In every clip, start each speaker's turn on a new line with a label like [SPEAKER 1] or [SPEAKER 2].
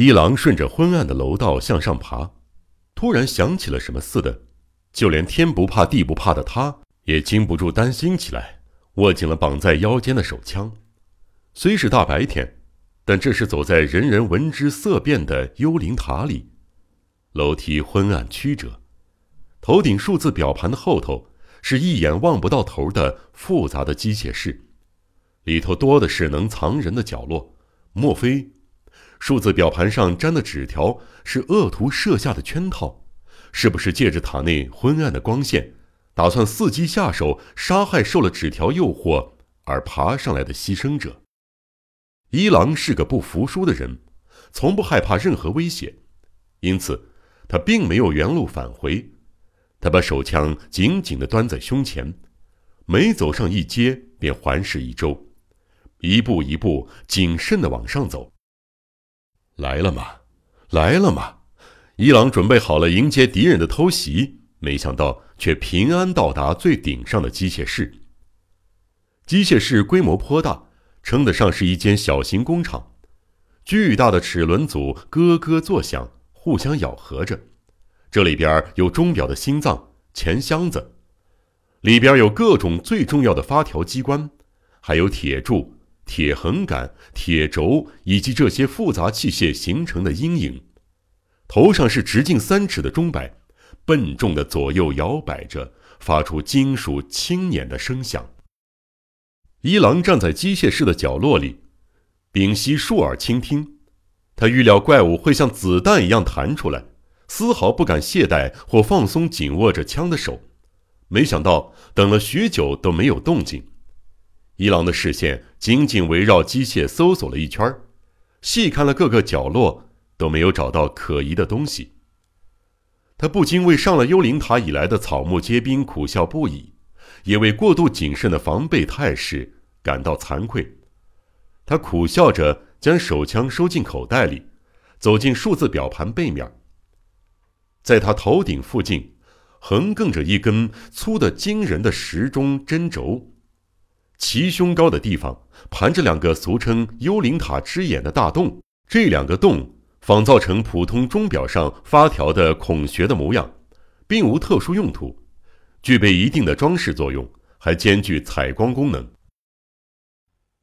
[SPEAKER 1] 一郎顺着昏暗的楼道向上爬，突然想起了什么似的，就连天不怕地不怕的他，也禁不住担心起来，握紧了绑在腰间的手枪。虽是大白天，但这是走在人人闻之色变的幽灵塔里，楼梯昏暗曲折，头顶数字表盘的后头是一眼望不到头的复杂的机械室，里头多的是能藏人的角落。莫非？数字表盘上粘的纸条是恶徒设下的圈套，是不是借着塔内昏暗的光线，打算伺机下手杀害受了纸条诱惑而爬上来的牺牲者？一郎是个不服输的人，从不害怕任何威胁，因此他并没有原路返回。他把手枪紧紧地端在胸前，每走上一阶便环视一周，一步一步谨慎地往上走。来了吗？来了吗？伊朗准备好了迎接敌人的偷袭，没想到却平安到达最顶上的机械室。机械室规模颇大，称得上是一间小型工厂。巨大的齿轮组咯咯作响，互相咬合着。这里边有钟表的心脏钱箱子，里边有各种最重要的发条机关，还有铁柱。铁横杆、铁轴以及这些复杂器械形成的阴影，头上是直径三尺的钟摆，笨重的左右摇摆着，发出金属轻碾的声响。一郎站在机械室的角落里，屏息竖耳倾听。他预料怪物会像子弹一样弹出来，丝毫不敢懈怠或放松紧握着枪的手。没想到等了许久都没有动静。伊朗的视线紧紧围绕机械搜索了一圈细看了各个角落，都没有找到可疑的东西。他不禁为上了幽灵塔以来的草木皆兵苦笑不已，也为过度谨慎的防备态势感到惭愧。他苦笑着将手枪收进口袋里，走进数字表盘背面。在他头顶附近，横亘着一根粗的惊人的时钟针轴。齐胸高的地方盘着两个俗称“幽灵塔之眼”的大洞，这两个洞仿造成普通钟表上发条的孔穴的模样，并无特殊用途，具备一定的装饰作用，还兼具采光功能。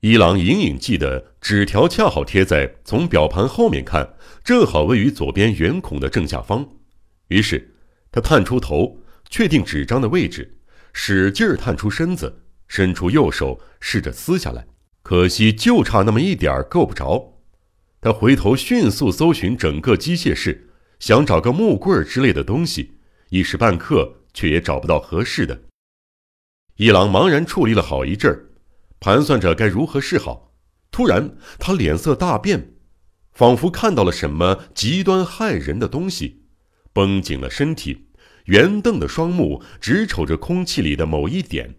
[SPEAKER 1] 一郎隐隐记得，纸条恰好贴在从表盘后面看，正好位于左边圆孔的正下方。于是他探出头，确定纸张的位置，使劲儿探出身子。伸出右手试着撕下来，可惜就差那么一点儿够不着。他回头迅速搜寻整个机械室，想找个木棍儿之类的东西，一时半刻却也找不到合适的。一郎茫然矗立了好一阵儿，盘算着该如何是好。突然，他脸色大变，仿佛看到了什么极端骇人的东西，绷紧了身体，圆瞪的双目直瞅着空气里的某一点。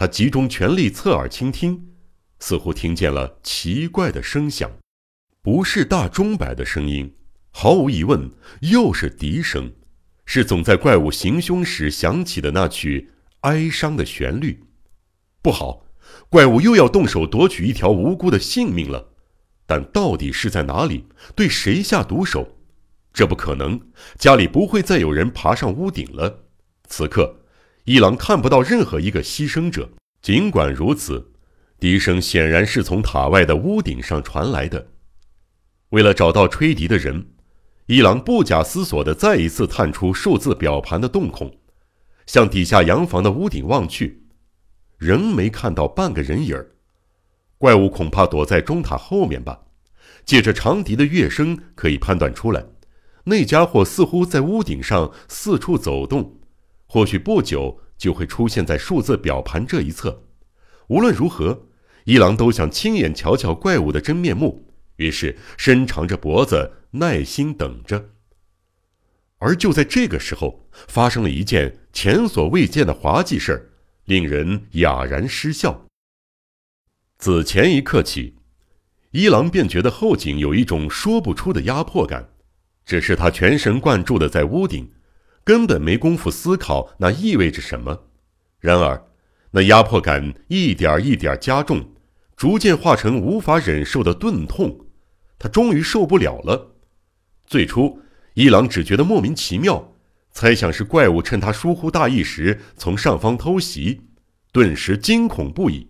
[SPEAKER 1] 他集中全力侧耳倾听，似乎听见了奇怪的声响，不是大钟摆的声音，毫无疑问又是笛声，是总在怪物行凶时响起的那曲哀伤的旋律。不好，怪物又要动手夺取一条无辜的性命了。但到底是在哪里？对谁下毒手？这不可能，家里不会再有人爬上屋顶了。此刻。一郎看不到任何一个牺牲者。尽管如此，笛声显然是从塔外的屋顶上传来的。为了找到吹笛的人，一郎不假思索地再一次探出数字表盘的洞孔，向底下洋房的屋顶望去，仍没看到半个人影儿。怪物恐怕躲在钟塔后面吧？借着长笛的乐声，可以判断出来，那家伙似乎在屋顶上四处走动。或许不久就会出现在数字表盘这一侧。无论如何，一郎都想亲眼瞧瞧怪物的真面目，于是伸长着脖子，耐心等着。而就在这个时候，发生了一件前所未见的滑稽事儿，令人哑然失笑。自前一刻起，一郎便觉得后颈有一种说不出的压迫感，只是他全神贯注的在屋顶。根本没工夫思考那意味着什么，然而，那压迫感一点一点加重，逐渐化成无法忍受的钝痛。他终于受不了了，最初，一郎只觉得莫名其妙，猜想是怪物趁他疏忽大意时从上方偷袭，顿时惊恐不已。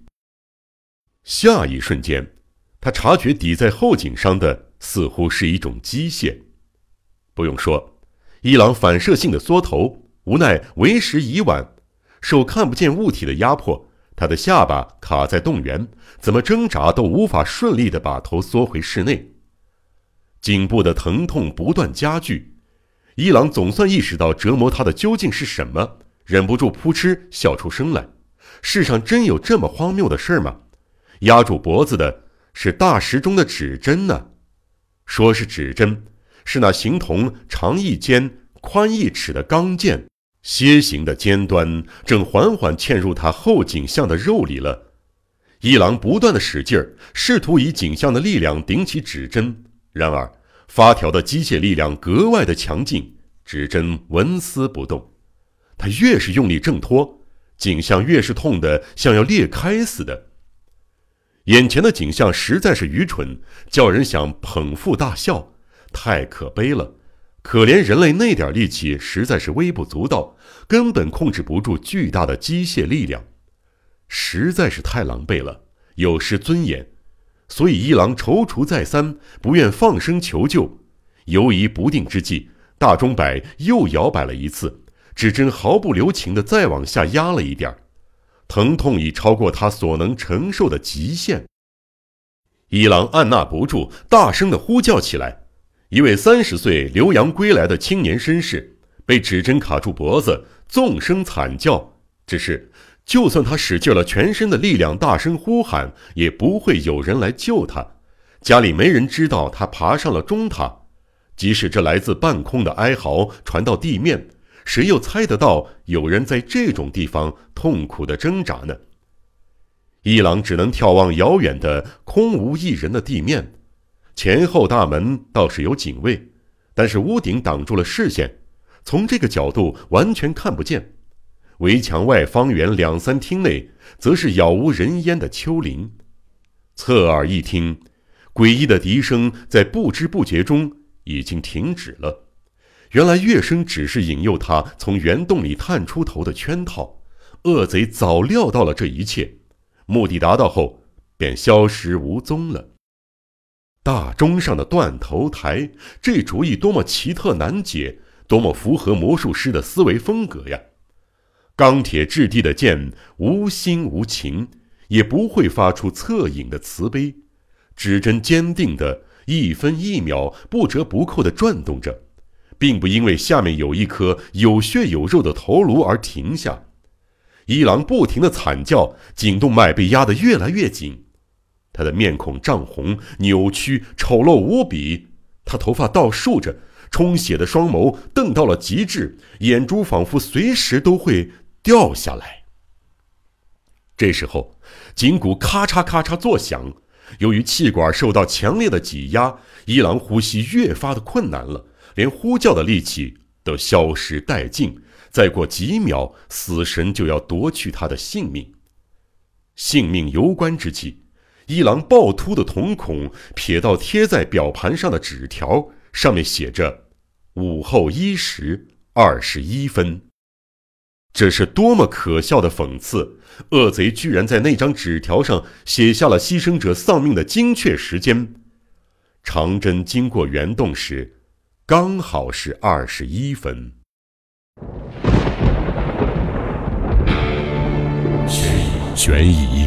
[SPEAKER 1] 下一瞬间，他察觉抵在后颈上的似乎是一种机械。不用说，伊朗反射性的缩头，无奈为时已晚，受看不见物体的压迫。他的下巴卡在动员，怎么挣扎都无法顺利的把头缩回室内。颈部的疼痛不断加剧，伊朗总算意识到折磨他的究竟是什么，忍不住扑哧笑出声来。世上真有这么荒谬的事吗？压住脖子的是大石中的指针呢？说是指针，是那形同长一尖、宽一尺的钢剑。楔形的尖端正缓缓嵌入他后颈项的肉里了。一郎不断的使劲儿，试图以颈项的力量顶起指针，然而发条的机械力量格外的强劲，指针纹丝不动。他越是用力挣脱，颈项越是痛得像要裂开似的。眼前的景象实在是愚蠢，叫人想捧腹大笑，太可悲了。可怜人类那点力气实在是微不足道，根本控制不住巨大的机械力量，实在是太狼狈了，有失尊严。所以一郎踌躇再三，不愿放声求救。犹疑不定之际，大钟摆又摇摆了一次，指针毫不留情地再往下压了一点儿疼痛已超过他所能承受的极限。一郎按捺不住，大声地呼叫起来。一位三十岁留洋归来的青年绅士被指针卡住脖子，纵声惨叫。只是，就算他使尽了全身的力量，大声呼喊，也不会有人来救他。家里没人知道他爬上了钟塔。即使这来自半空的哀嚎传到地面，谁又猜得到有人在这种地方痛苦的挣扎呢？一郎只能眺望遥远的空无一人的地面。前后大门倒是有警卫，但是屋顶挡住了视线，从这个角度完全看不见。围墙外方圆两三厅内，则是杳无人烟的丘陵。侧耳一听，诡异的笛声在不知不觉中已经停止了。原来乐声只是引诱他从圆洞里探出头的圈套。恶贼早料到了这一切，目的达到后，便消失无踪了。大钟上的断头台，这主意多么奇特难解，多么符合魔术师的思维风格呀！钢铁质地的剑无心无情，也不会发出恻隐的慈悲。指针坚定的一分一秒不折不扣地转动着，并不因为下面有一颗有血有肉的头颅而停下。一郎不停的惨叫，颈动脉被压得越来越紧。他的面孔涨红、扭曲、丑陋无比，他头发倒竖着，充血的双眸瞪到了极致，眼珠仿佛随时都会掉下来。这时候，颈骨咔嚓咔嚓作响，由于气管受到强烈的挤压，一郎呼吸越发的困难了，连呼叫的力气都消失殆尽。再过几秒，死神就要夺去他的性命。性命攸关之际。一郎暴突的瞳孔瞥到贴在表盘上的纸条，上面写着“午后一时二十一分”。这是多么可笑的讽刺！恶贼居然在那张纸条上写下了牺牲者丧命的精确时间。长针经过圆洞时，刚好是二十一分。悬疑、